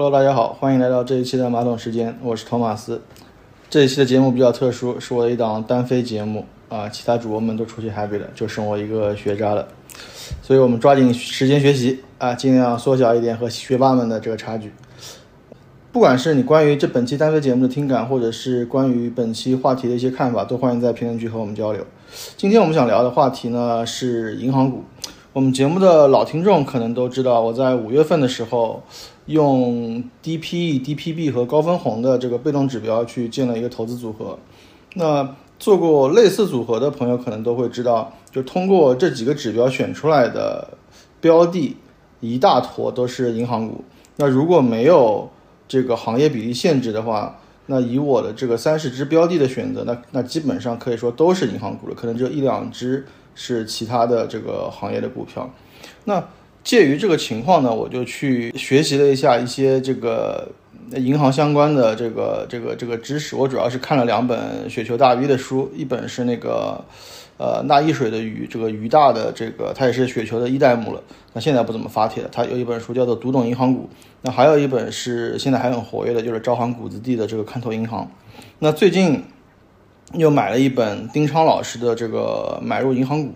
Hello，大家好，欢迎来到这一期的马桶时间，我是托马斯。这一期的节目比较特殊，是我的一档单飞节目啊，其他主播们都出去 happy 了，就剩我一个学渣了。所以我们抓紧时间学习啊，尽量缩小一点和学霸们的这个差距。不管是你关于这本期单飞节目的听感，或者是关于本期话题的一些看法，都欢迎在评论区和我们交流。今天我们想聊的话题呢是银行股。我们节目的老听众可能都知道，我在五月份的时候。用 DPE、DPB 和高分红的这个被动指标去建了一个投资组合。那做过类似组合的朋友可能都会知道，就通过这几个指标选出来的标的，一大坨都是银行股。那如果没有这个行业比例限制的话，那以我的这个三十只标的的选择，那那基本上可以说都是银行股了，可能只有一两只是其他的这个行业的股票。那介于这个情况呢，我就去学习了一下一些这个银行相关的这个这个这个知识。我主要是看了两本雪球大 V 的书，一本是那个呃那一水的鱼，这个鱼大的这个他也是雪球的一代目了。那现在不怎么发帖了。他有一本书叫做《读懂银行股》，那还有一本是现在还很活跃的，就是招行谷子地的这个看透银行。那最近又买了一本丁昌老师的这个买入银行股。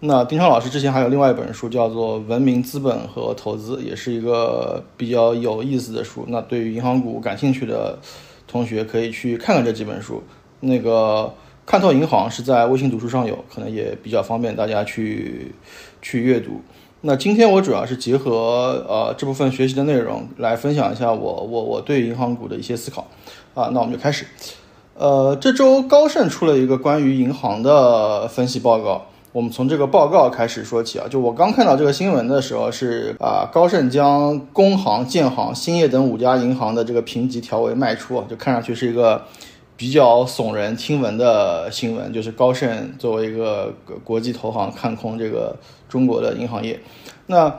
那丁超老师之前还有另外一本书，叫做《文明资本和投资》，也是一个比较有意思的书。那对于银行股感兴趣的同学，可以去看看这几本书。那个看透银行是在微信读书上有，可能也比较方便大家去去阅读。那今天我主要是结合呃这部分学习的内容来分享一下我我我对银行股的一些思考啊。那我们就开始。呃，这周高盛出了一个关于银行的分析报告。我们从这个报告开始说起啊，就我刚看到这个新闻的时候是啊，高盛将工行、建行、兴业等五家银行的这个评级调为卖出啊，就看上去是一个比较耸人听闻的新闻，就是高盛作为一个国际投行看空这个中国的银行业。那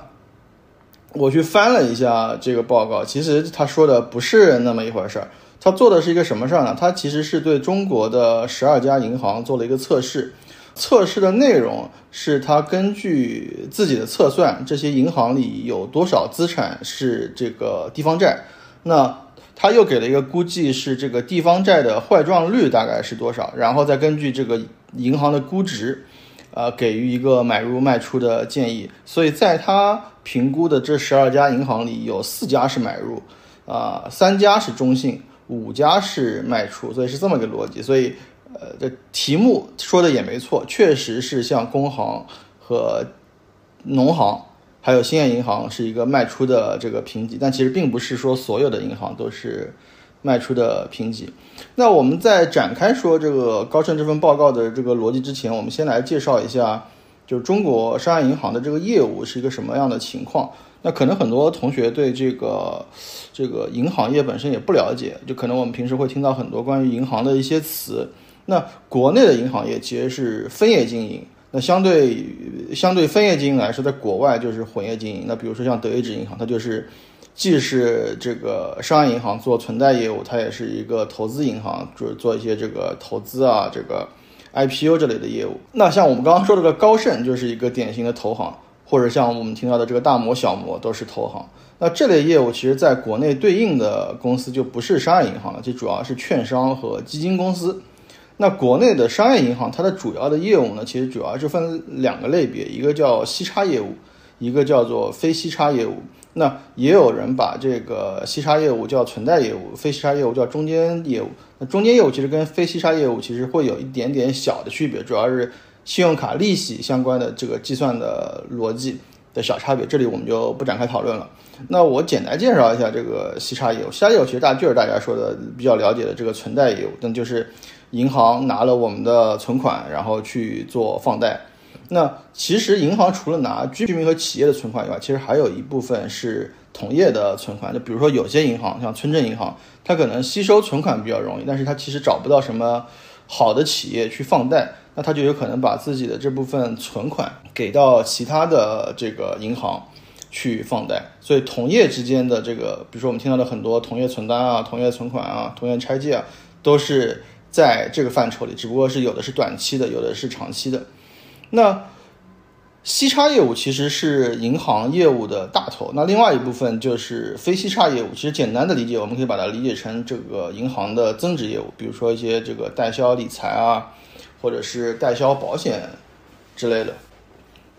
我去翻了一下这个报告，其实他说的不是那么一回事儿，他做的是一个什么事儿呢？他其实是对中国的十二家银行做了一个测试。测试的内容是他根据自己的测算，这些银行里有多少资产是这个地方债，那他又给了一个估计，是这个地方债的坏账率大概是多少，然后再根据这个银行的估值，呃，给予一个买入卖出的建议。所以在他评估的这十二家银行里，有四家是买入，啊，三家是中性，五家是卖出，所以是这么个逻辑。所以。呃，这题目说的也没错，确实是像工行和农行，还有兴业银行是一个卖出的这个评级，但其实并不是说所有的银行都是卖出的评级。那我们在展开说这个高盛这份报告的这个逻辑之前，我们先来介绍一下，就是中国商业银行的这个业务是一个什么样的情况。那可能很多同学对这个这个银行业本身也不了解，就可能我们平时会听到很多关于银行的一些词。那国内的银行业其实是分业经营，那相对相对分业经营来说，在国外就是混业经营。那比如说像德意志银行，它就是既是这个商业银行做存贷业务，它也是一个投资银行，就是做一些这个投资啊，这个 IPO 这类的业务。那像我们刚刚说的这个高盛，就是一个典型的投行，或者像我们听到的这个大摩、小摩都是投行。那这类业务其实在国内对应的公司就不是商业银行了，就主要是券商和基金公司。那国内的商业银行，它的主要的业务呢，其实主要是分两个类别，一个叫息差业务，一个叫做非息差业务。那也有人把这个息差业务叫存贷业务，非息差业务叫中间业务。那中间业务其实跟非息差业务其实会有一点点小的区别，主要是信用卡利息相关的这个计算的逻辑的小差别，这里我们就不展开讨论了。那我简单介绍一下这个息差业务，息差业务其实大就是大家说的比较了解的这个存贷业务，那就是。银行拿了我们的存款，然后去做放贷。那其实银行除了拿居民和企业的存款以外，其实还有一部分是同业的存款。就比如说有些银行，像村镇银行，它可能吸收存款比较容易，但是它其实找不到什么好的企业去放贷，那它就有可能把自己的这部分存款给到其他的这个银行去放贷。所以同业之间的这个，比如说我们听到的很多同业存单啊、同业存款啊、同业拆借啊，都是。在这个范畴里，只不过是有的是短期的，有的是长期的。那息差业务其实是银行业务的大头，那另外一部分就是非息差业务。其实简单的理解，我们可以把它理解成这个银行的增值业务，比如说一些这个代销理财啊，或者是代销保险之类的。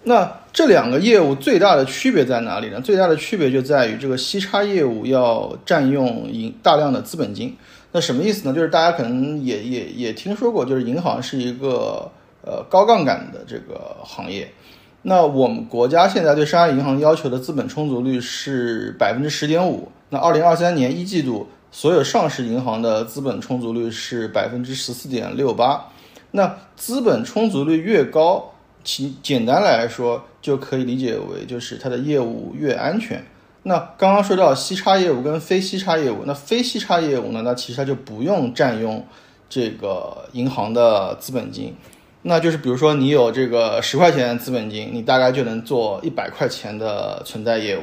那这两个业务最大的区别在哪里呢？最大的区别就在于这个息差业务要占用银大量的资本金。那什么意思呢？就是大家可能也也也听说过，就是银行是一个呃高杠杆的这个行业。那我们国家现在对商业银行要求的资本充足率是百分之十点五。那二零二三年一季度所有上市银行的资本充足率是百分之十四点六八。那资本充足率越高，其简单来说，就可以理解为就是它的业务越安全。那刚刚说到息差业务跟非息差业务，那非息差业务呢，那其实它就不用占用这个银行的资本金。那就是比如说你有这个十块钱资本金，你大概就能做一百块钱的存在业务。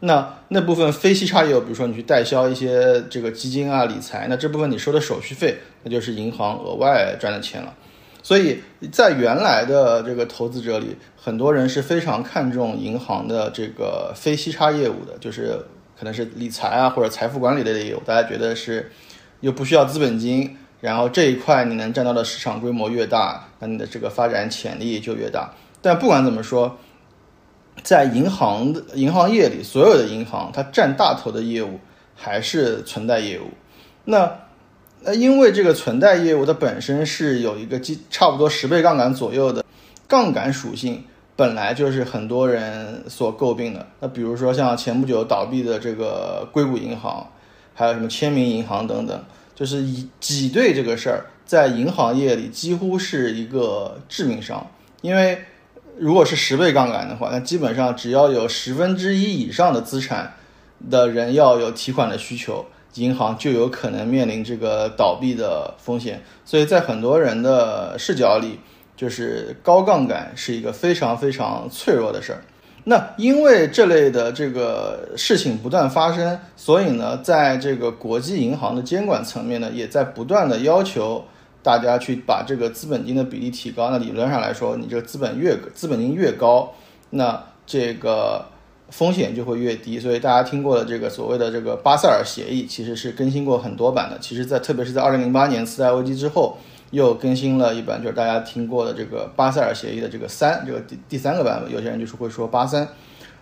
那那部分非息差业务，比如说你去代销一些这个基金啊、理财，那这部分你收的手续费，那就是银行额外赚的钱了。所以在原来的这个投资者里，很多人是非常看重银行的这个非息差业务的，就是可能是理财啊或者财富管理类的业务，大家觉得是又不需要资本金，然后这一块你能占到的市场规模越大，那你的这个发展潜力就越大。但不管怎么说，在银行的银行业里，所有的银行它占大头的业务还是存贷业务。那那因为这个存贷业务它本身是有一个基差不多十倍杠杆左右的杠杆属性，本来就是很多人所诟病的。那比如说像前不久倒闭的这个硅谷银行，还有什么签名银行等等，就是以挤兑这个事儿，在银行业里几乎是一个致命伤。因为如果是十倍杠杆的话，那基本上只要有十分之一以上的资产的人要有提款的需求。银行就有可能面临这个倒闭的风险，所以在很多人的视角里，就是高杠杆是一个非常非常脆弱的事儿。那因为这类的这个事情不断发生，所以呢，在这个国际银行的监管层面呢，也在不断的要求大家去把这个资本金的比例提高。那理论上来说，你这个资本越资本金越高，那这个。风险就会越低，所以大家听过的这个所谓的这个巴塞尔协议，其实是更新过很多版的。其实，在特别是在二零零八年次贷危机之后，又更新了一版，就是大家听过的这个巴塞尔协议的这个三，这个第第三个版本。有些人就是会说八三。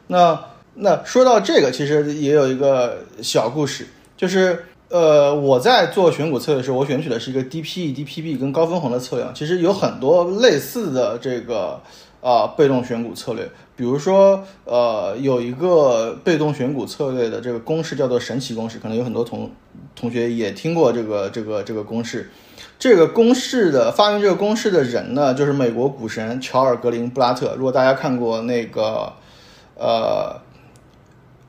那那说到这个，其实也有一个小故事，就是呃，我在做选股策略的时候，我选取的是一个 DPE、DPB 跟高分红的策略。其实有很多类似的这个啊被动选股策略。比如说，呃，有一个被动选股策略的这个公式叫做神奇公式，可能有很多同同学也听过这个这个这个公式。这个公式的发明这个公式的人呢，就是美国股神乔尔格林布拉特。如果大家看过那个，呃，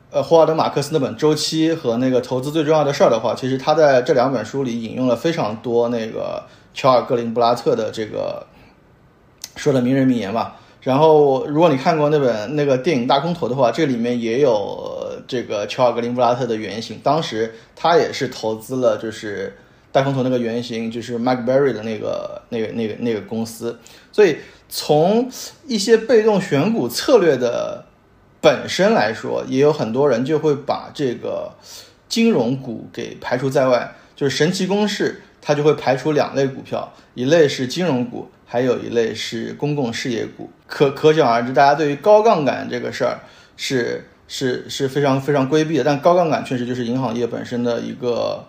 呃，霍华德马克思那本《周期》和那个《投资最重要的事儿》的话，其实他在这两本书里引用了非常多那个乔尔格林布拉特的这个说的名人名言吧。然后，如果你看过那本那个电影《大空头》的话，这里面也有这个乔尔格林布拉特的原型。当时他也是投资了，就是大空头那个原型，就是 MacBerry 的那个那个那个那个公司。所以，从一些被动选股策略的本身来说，也有很多人就会把这个金融股给排除在外。就是神奇公式，它就会排除两类股票，一类是金融股。还有一类是公共事业股，可可想而知，大家对于高杠杆这个事儿是是是非常非常规避的。但高杠杆确实就是银行业本身的一个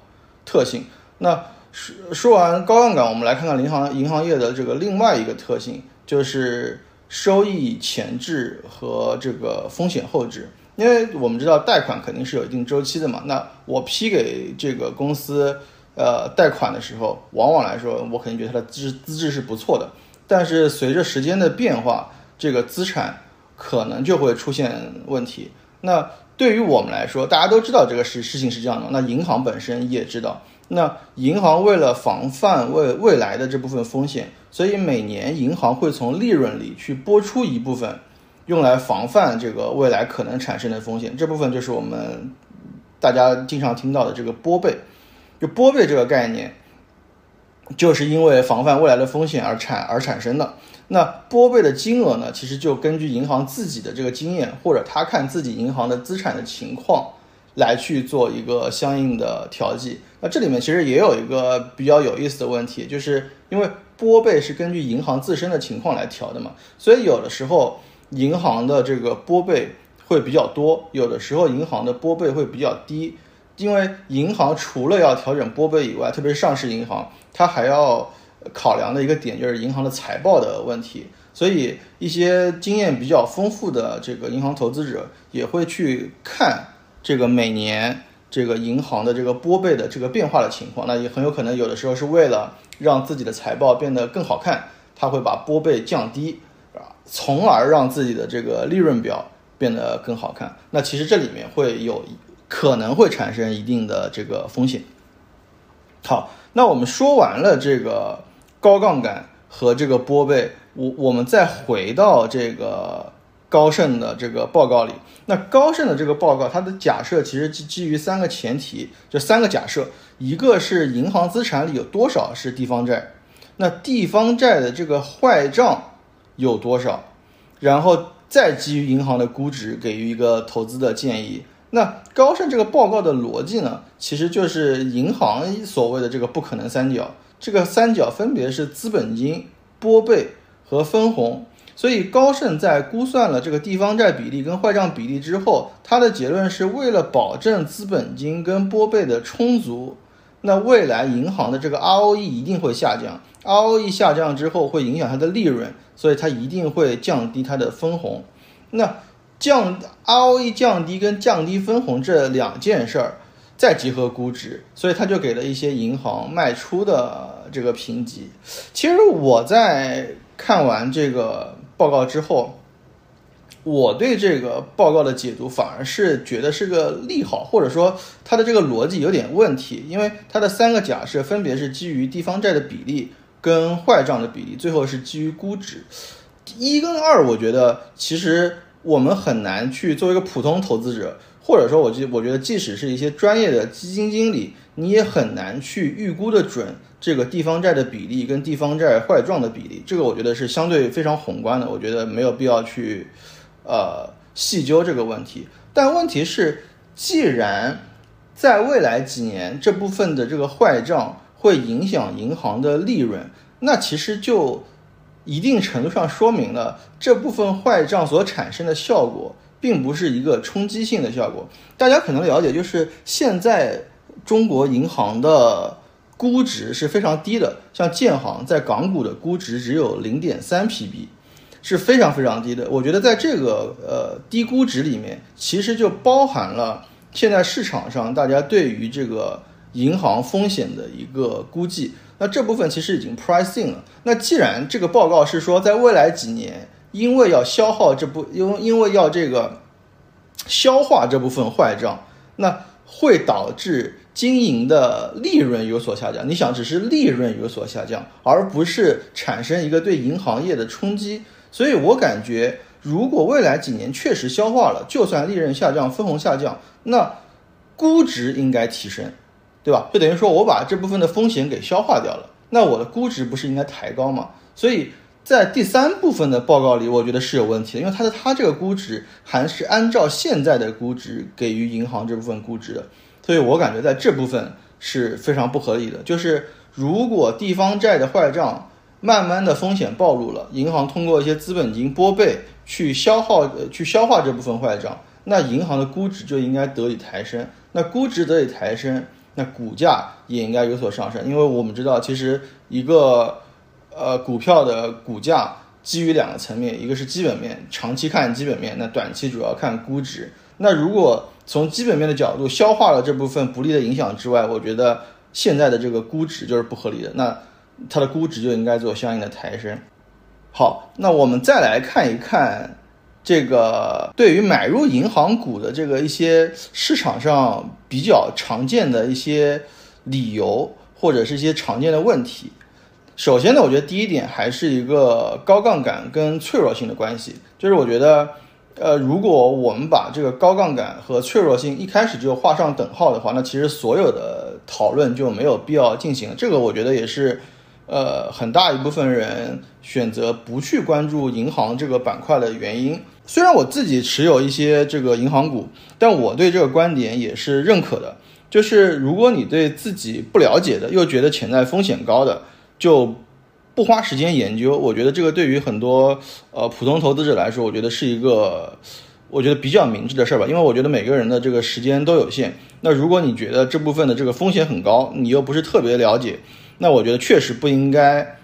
特性。那说说完高杠杆，我们来看看银行银行业的这个另外一个特性，就是收益前置和这个风险后置。因为我们知道贷款肯定是有一定周期的嘛，那我批给这个公司。呃，贷款的时候，往往来说，我肯定觉得它的资资质是不错的。但是随着时间的变化，这个资产可能就会出现问题。那对于我们来说，大家都知道这个事事情是这样的。那银行本身也知道。那银行为了防范未未来的这部分风险，所以每年银行会从利润里去拨出一部分，用来防范这个未来可能产生的风险。这部分就是我们大家经常听到的这个拨备。就拨备这个概念，就是因为防范未来的风险而产而产生的。那拨备的金额呢，其实就根据银行自己的这个经验，或者他看自己银行的资产的情况来去做一个相应的调剂。那这里面其实也有一个比较有意思的问题，就是因为拨备是根据银行自身的情况来调的嘛，所以有的时候银行的这个拨备会比较多，有的时候银行的拨备会比较低。因为银行除了要调整拨备以外，特别是上市银行，它还要考量的一个点就是银行的财报的问题。所以一些经验比较丰富的这个银行投资者也会去看这个每年这个银行的这个拨备的这个变化的情况。那也很有可能有的时候是为了让自己的财报变得更好看，他会把拨备降低，啊，从而让自己的这个利润表变得更好看。那其实这里面会有。可能会产生一定的这个风险。好，那我们说完了这个高杠杆和这个拨备，我我们再回到这个高盛的这个报告里。那高盛的这个报告，它的假设其实基基于三个前提，就三个假设：一个是银行资产里有多少是地方债，那地方债的这个坏账有多少，然后再基于银行的估值给予一个投资的建议。那高盛这个报告的逻辑呢，其实就是银行所谓的这个不可能三角，这个三角分别是资本金、拨备和分红。所以高盛在估算了这个地方债比例跟坏账比例之后，他的结论是为了保证资本金跟拨备的充足，那未来银行的这个 ROE 一定会下降，ROE 下降之后会影响它的利润，所以它一定会降低它的分红。那降 ROE 降低跟降低分红这两件事儿，再结合估值，所以他就给了一些银行卖出的这个评级。其实我在看完这个报告之后，我对这个报告的解读反而是觉得是个利好，或者说它的这个逻辑有点问题，因为它的三个假设分别是基于地方债的比例跟坏账的比例，最后是基于估值。一跟二，我觉得其实。我们很难去作为一个普通投资者，或者说，我就我觉得，即使是一些专业的基金经理，你也很难去预估的准这个地方债的比例跟地方债坏账的比例。这个我觉得是相对非常宏观的，我觉得没有必要去呃细究这个问题。但问题是，既然在未来几年这部分的这个坏账会影响银行的利润，那其实就。一定程度上说明了这部分坏账所产生的效果，并不是一个冲击性的效果。大家可能了解，就是现在中国银行的估值是非常低的，像建行在港股的估值只有零点三 PB，是非常非常低的。我觉得在这个呃低估值里面，其实就包含了现在市场上大家对于这个银行风险的一个估计。那这部分其实已经 pricing 了。那既然这个报告是说，在未来几年，因为要消耗这部，因因为要这个消化这部分坏账，那会导致经营的利润有所下降。你想，只是利润有所下降，而不是产生一个对银行业的冲击。所以我感觉，如果未来几年确实消化了，就算利润下降、分红下降，那估值应该提升。对吧？就等于说我把这部分的风险给消化掉了，那我的估值不是应该抬高吗？所以在第三部分的报告里，我觉得是有问题的，因为它的它这个估值还是按照现在的估值给予银行这部分估值的，所以我感觉在这部分是非常不合理的。就是如果地方债的坏账慢慢的风险暴露了，银行通过一些资本金拨备去消耗呃去消化这部分坏账，那银行的估值就应该得以抬升，那估值得以抬升。那股价也应该有所上升，因为我们知道，其实一个呃股票的股价基于两个层面，一个是基本面，长期看基本面，那短期主要看估值。那如果从基本面的角度消化了这部分不利的影响之外，我觉得现在的这个估值就是不合理的，那它的估值就应该做相应的抬升。好，那我们再来看一看。这个对于买入银行股的这个一些市场上比较常见的一些理由，或者是一些常见的问题。首先呢，我觉得第一点还是一个高杠杆跟脆弱性的关系。就是我觉得，呃，如果我们把这个高杠杆和脆弱性一开始就画上等号的话，那其实所有的讨论就没有必要进行。这个我觉得也是呃很大一部分人选择不去关注银行这个板块的原因。虽然我自己持有一些这个银行股，但我对这个观点也是认可的。就是如果你对自己不了解的，又觉得潜在风险高的，就不花时间研究。我觉得这个对于很多呃普通投资者来说，我觉得是一个我觉得比较明智的事儿吧。因为我觉得每个人的这个时间都有限。那如果你觉得这部分的这个风险很高，你又不是特别了解，那我觉得确实不应该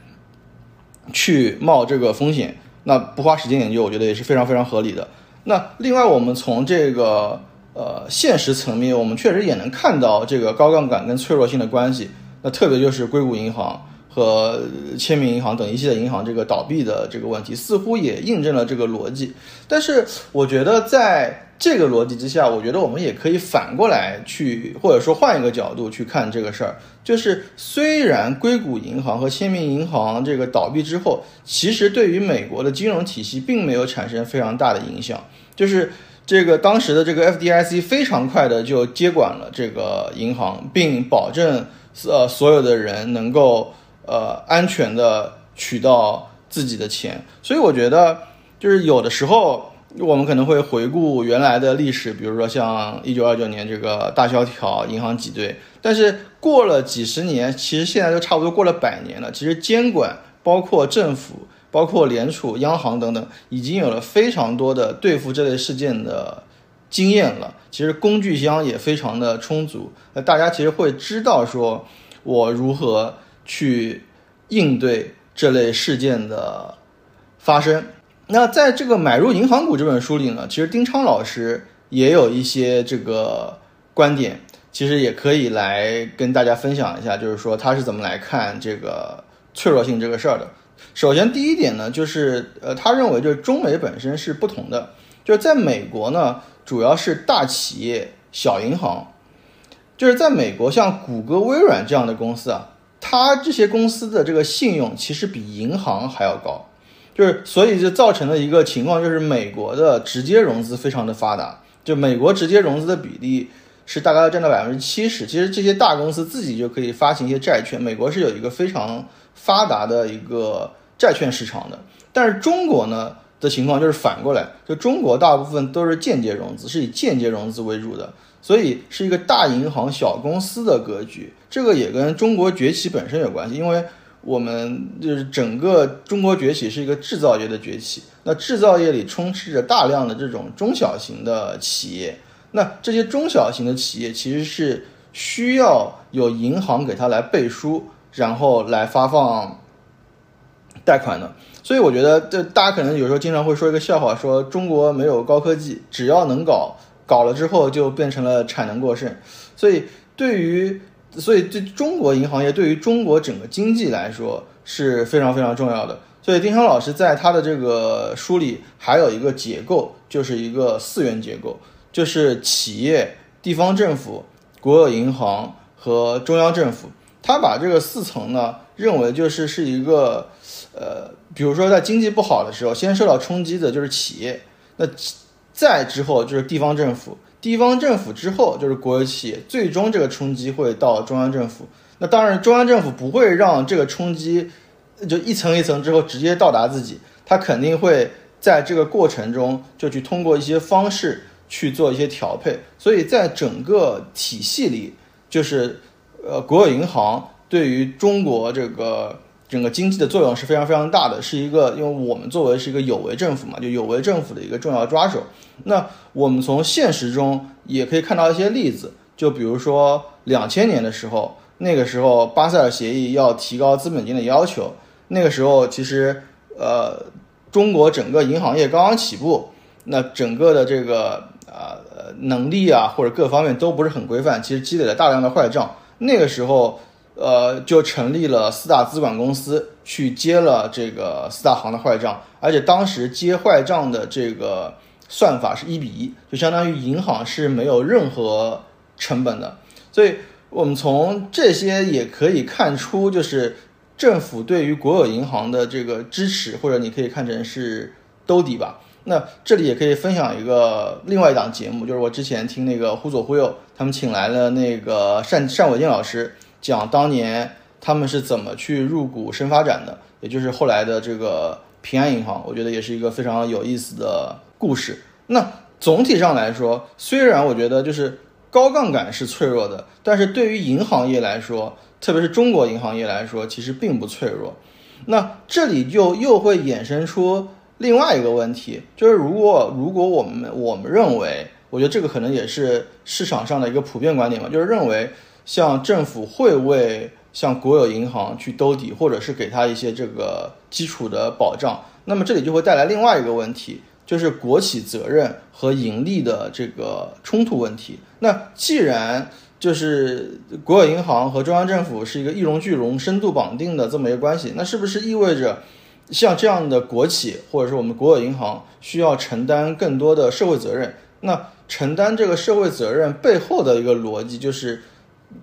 去冒这个风险。那不花时间研究，我觉得也是非常非常合理的。那另外，我们从这个呃现实层面，我们确实也能看到这个高杠杆跟脆弱性的关系。那特别就是硅谷银行和签名银行等一系列银行这个倒闭的这个问题，似乎也印证了这个逻辑。但是，我觉得在这个逻辑之下，我觉得我们也可以反过来去，或者说换一个角度去看这个事儿。就是虽然硅谷银行和签名银行这个倒闭之后，其实对于美国的金融体系并没有产生非常大的影响。就是这个当时的这个 FDIC 非常快的就接管了这个银行，并保证呃所有的人能够呃安全的取到自己的钱。所以我觉得就是有的时候。我们可能会回顾原来的历史，比如说像一九二九年这个大萧条，银行挤兑。但是过了几十年，其实现在都差不多过了百年了。其实监管，包括政府、包括联储、央行等等，已经有了非常多的对付这类事件的经验了。其实工具箱也非常的充足。那大家其实会知道说，我如何去应对这类事件的发生。那在这个买入银行股这本书里呢，其实丁昌老师也有一些这个观点，其实也可以来跟大家分享一下，就是说他是怎么来看这个脆弱性这个事儿的。首先第一点呢，就是呃，他认为就是中美本身是不同的，就是在美国呢，主要是大企业、小银行，就是在美国像谷歌、微软这样的公司啊，它这些公司的这个信用其实比银行还要高。就是，所以就造成了一个情况，就是美国的直接融资非常的发达，就美国直接融资的比例是大概要占到百分之七十。其实这些大公司自己就可以发行一些债券，美国是有一个非常发达的一个债券市场的。但是中国呢的情况就是反过来，就中国大部分都是间接融资，是以间接融资为主的，所以是一个大银行小公司的格局。这个也跟中国崛起本身有关系，因为。我们就是整个中国崛起是一个制造业的崛起，那制造业里充斥着大量的这种中小型的企业，那这些中小型的企业其实是需要有银行给他来背书，然后来发放贷款的。所以我觉得，这大家可能有时候经常会说一个笑话，说中国没有高科技，只要能搞，搞了之后就变成了产能过剩。所以对于所以，对中国银行业对于中国整个经济来说是非常非常重要的。所以，丁香老师在他的这个书里还有一个结构，就是一个四元结构，就是企业、地方政府、国有银行和中央政府。他把这个四层呢，认为就是是一个，呃，比如说在经济不好的时候，先受到冲击的就是企业，那再之后就是地方政府。地方政府之后就是国有企业，最终这个冲击会到中央政府。那当然，中央政府不会让这个冲击就一层一层之后直接到达自己，他肯定会在这个过程中就去通过一些方式去做一些调配。所以在整个体系里，就是呃，国有银行对于中国这个。整个经济的作用是非常非常大的，是一个，因为我们作为是一个有为政府嘛，就有为政府的一个重要抓手。那我们从现实中也可以看到一些例子，就比如说两千年的时候，那个时候巴塞尔协议要提高资本金的要求，那个时候其实呃中国整个银行业刚刚起步，那整个的这个呃能力啊或者各方面都不是很规范，其实积累了大量的坏账。那个时候。呃，就成立了四大资管公司，去接了这个四大行的坏账，而且当时接坏账的这个算法是一比一，就相当于银行是没有任何成本的。所以，我们从这些也可以看出，就是政府对于国有银行的这个支持，或者你可以看成是兜底吧。那这里也可以分享一个另外一档节目，就是我之前听那个忽左忽右，他们请来了那个单单伟建老师。讲当年他们是怎么去入股深发展的，也就是后来的这个平安银行，我觉得也是一个非常有意思的故事。那总体上来说，虽然我觉得就是高杠杆是脆弱的，但是对于银行业来说，特别是中国银行业来说，其实并不脆弱。那这里就又会衍生出另外一个问题，就是如果如果我们我们认为，我觉得这个可能也是市场上的一个普遍观点嘛，就是认为像政府会为像国有银行去兜底，或者是给他一些这个基础的保障，那么这里就会带来另外一个问题，就是国企责任和盈利的这个冲突问题。那既然就是国有银行和中央政府是一个一荣俱荣、深度绑定的这么一个关系，那是不是意味着像这样的国企或者是我们国有银行需要承担更多的社会责任？那承担这个社会责任背后的一个逻辑就是。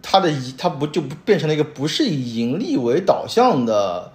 它的以它不就变成了一个不是以盈利为导向的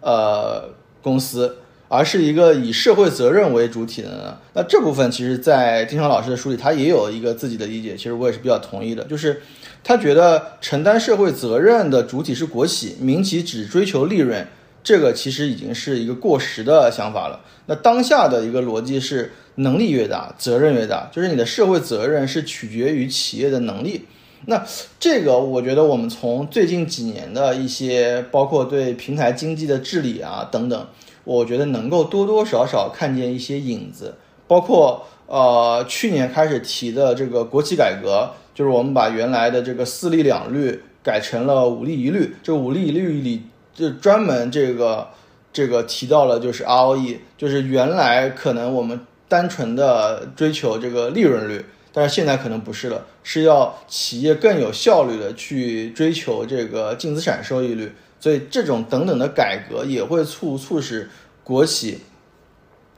呃公司，而是一个以社会责任为主体的呢？那这部分其实，在丁昌老师的书里，他也有一个自己的理解，其实我也是比较同意的，就是他觉得承担社会责任的主体是国企，民企只追求利润，这个其实已经是一个过时的想法了。那当下的一个逻辑是，能力越大，责任越大，就是你的社会责任是取决于企业的能力。那这个，我觉得我们从最近几年的一些，包括对平台经济的治理啊等等，我觉得能够多多少少看见一些影子。包括呃去年开始提的这个国企改革，就是我们把原来的这个四利两率改成了五利一律。这五利一律里就专门这个这个提到了就是 ROE，就是原来可能我们单纯的追求这个利润率。但是现在可能不是了，是要企业更有效率的去追求这个净资产收益率，所以这种等等的改革也会促促使国企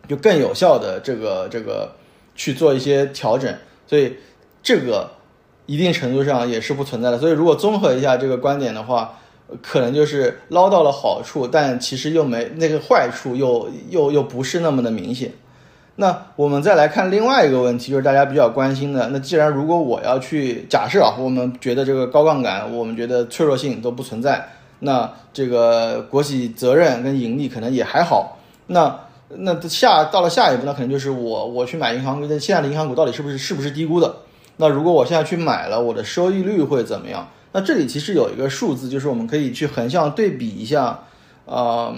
就更有效的这个这个去做一些调整，所以这个一定程度上也是不存在的。所以如果综合一下这个观点的话，可能就是捞到了好处，但其实又没那个坏处，又又又不是那么的明显。那我们再来看另外一个问题，就是大家比较关心的。那既然如果我要去假设啊，我们觉得这个高杠杆，我们觉得脆弱性都不存在，那这个国企责任跟盈利可能也还好。那那下到了下一步，那可能就是我我去买银行股，现在的银行股到底是不是是不是低估的？那如果我现在去买了，我的收益率会怎么样？那这里其实有一个数字，就是我们可以去横向对比一下，呃。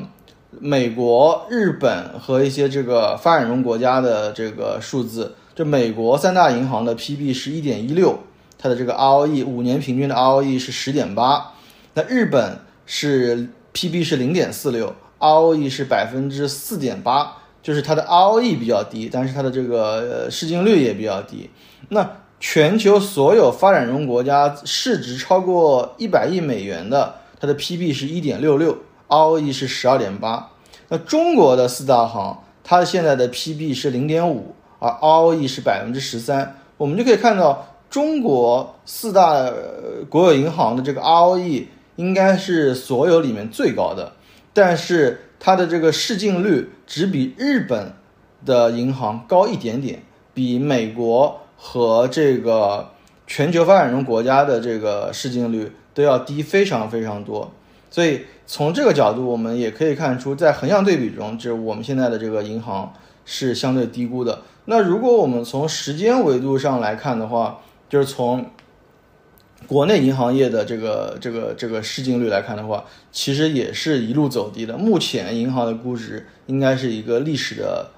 美国、日本和一些这个发展中国家的这个数字，就美国三大银行的 PB 是一点一六，它的这个 ROE 五年平均的 ROE 是十点八。那日本是 PB 是零点四六，ROE 是百分之四点八，就是它的 ROE 比较低，但是它的这个市净率也比较低。那全球所有发展中国家市值超过一百亿美元的，它的 PB 是一点六六。ROE 是十二点八，那中国的四大行，它现在的 PB 是零点五，而 ROE 是百分之十三。我们就可以看到，中国四大国有银行的这个 ROE 应该是所有里面最高的，但是它的这个市净率只比日本的银行高一点点，比美国和这个全球发展中国家的这个市净率都要低非常非常多。所以从这个角度，我们也可以看出，在横向对比中，就是我们现在的这个银行是相对低估的。那如果我们从时间维度上来看的话，就是从国内银行业的这个这个这个市净率来看的话，其实也是一路走低的。目前银行的估值应该是一个历史的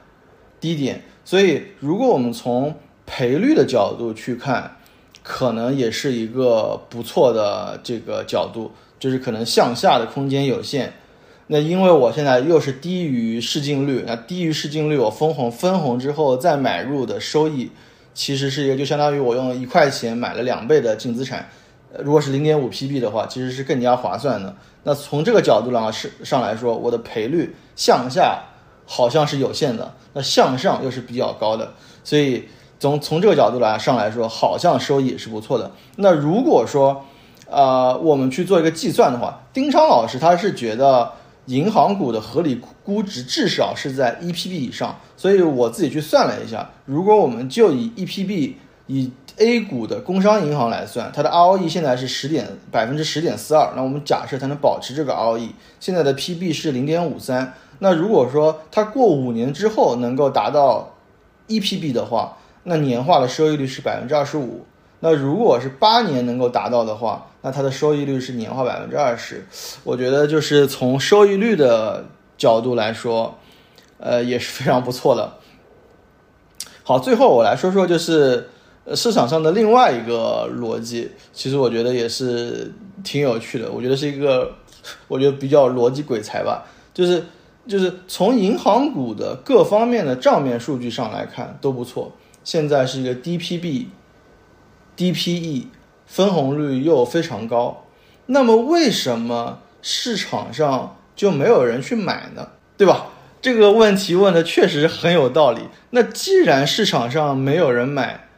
低点。所以，如果我们从赔率的角度去看，可能也是一个不错的这个角度。就是可能向下的空间有限，那因为我现在又是低于市净率，那低于市净率，我分红分红之后再买入的收益，其实是一个就相当于我用一块钱买了两倍的净资产，如果是零点五 PB 的话，其实是更加划算的。那从这个角度上是上来说，我的赔率向下好像是有限的，那向上又是比较高的，所以从从这个角度来上来说，好像收益也是不错的。那如果说，呃，我们去做一个计算的话，丁昌老师他是觉得银行股的合理估值至少是在 EPB 以上，所以我自己去算了一下，如果我们就以 EPB 以 A 股的工商银行来算，它的 ROE 现在是十点百分之十点四二。那我们假设它能保持这个 ROE，现在的 PB 是零点五三。那如果说它过五年之后能够达到 EPB 的话，那年化的收益率是百分之二十五。那如果是八年能够达到的话，那它的收益率是年化百分之二十。我觉得就是从收益率的角度来说，呃，也是非常不错的。好，最后我来说说就是市场上的另外一个逻辑，其实我觉得也是挺有趣的。我觉得是一个，我觉得比较逻辑鬼才吧，就是就是从银行股的各方面的账面数据上来看都不错，现在是一个 DPB。DPE 分红率又非常高，那么为什么市场上就没有人去买呢？对吧？这个问题问的确实很有道理。那既然市场上没有人买，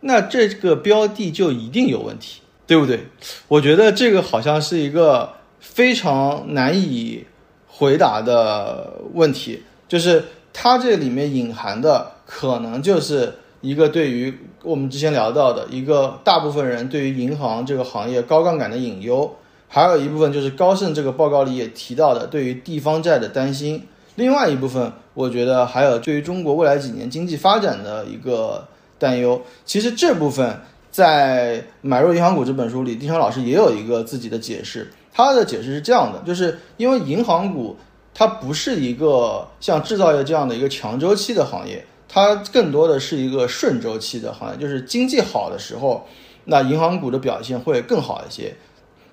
那这个标的就一定有问题，对不对？我觉得这个好像是一个非常难以回答的问题，就是它这里面隐含的可能就是。一个对于我们之前聊到的一个大部分人对于银行这个行业高杠杆的隐忧，还有一部分就是高盛这个报告里也提到的对于地方债的担心。另外一部分，我觉得还有对于中国未来几年经济发展的一个担忧。其实这部分在《买入银行股》这本书里，丁昌老师也有一个自己的解释。他的解释是这样的，就是因为银行股它不是一个像制造业这样的一个强周期的行业。它更多的是一个顺周期的行业，就是经济好的时候，那银行股的表现会更好一些。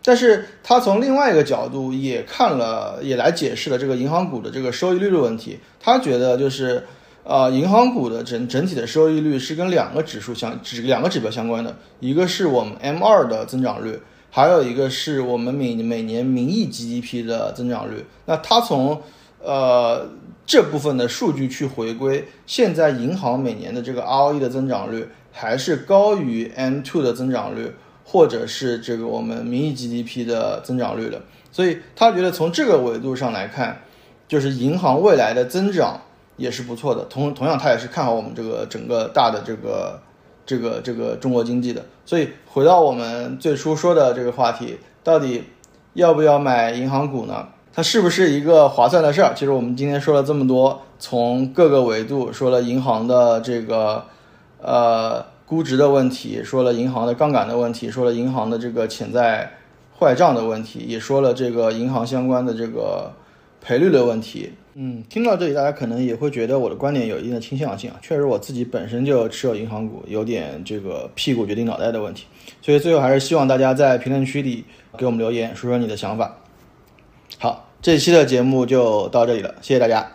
但是它从另外一个角度也看了，也来解释了这个银行股的这个收益率的问题。他觉得就是，呃，银行股的整整体的收益率是跟两个指数相指两个指标相关的，一个是我们 M 二的增长率，还有一个是我们每每年名义 GDP 的增长率。那他从呃，这部分的数据去回归，现在银行每年的这个 ROE 的增长率还是高于 M2 的增长率，或者是这个我们名义 GDP 的增长率的。所以他觉得从这个维度上来看，就是银行未来的增长也是不错的。同同样，他也是看好我们这个整个大的这个这个这个中国经济的。所以回到我们最初说的这个话题，到底要不要买银行股呢？它是不是一个划算的事儿？其实我们今天说了这么多，从各个维度说了银行的这个呃估值的问题，说了银行的杠杆的问题，说了银行的这个潜在坏账的问题，也说了这个银行相关的这个赔率的问题。嗯，听到这里，大家可能也会觉得我的观点有一定的倾向性啊。确实，我自己本身就持有银行股，有点这个屁股决定脑袋的问题。所以最后还是希望大家在评论区里给我们留言，说说你的想法。这期的节目就到这里了，谢谢大家。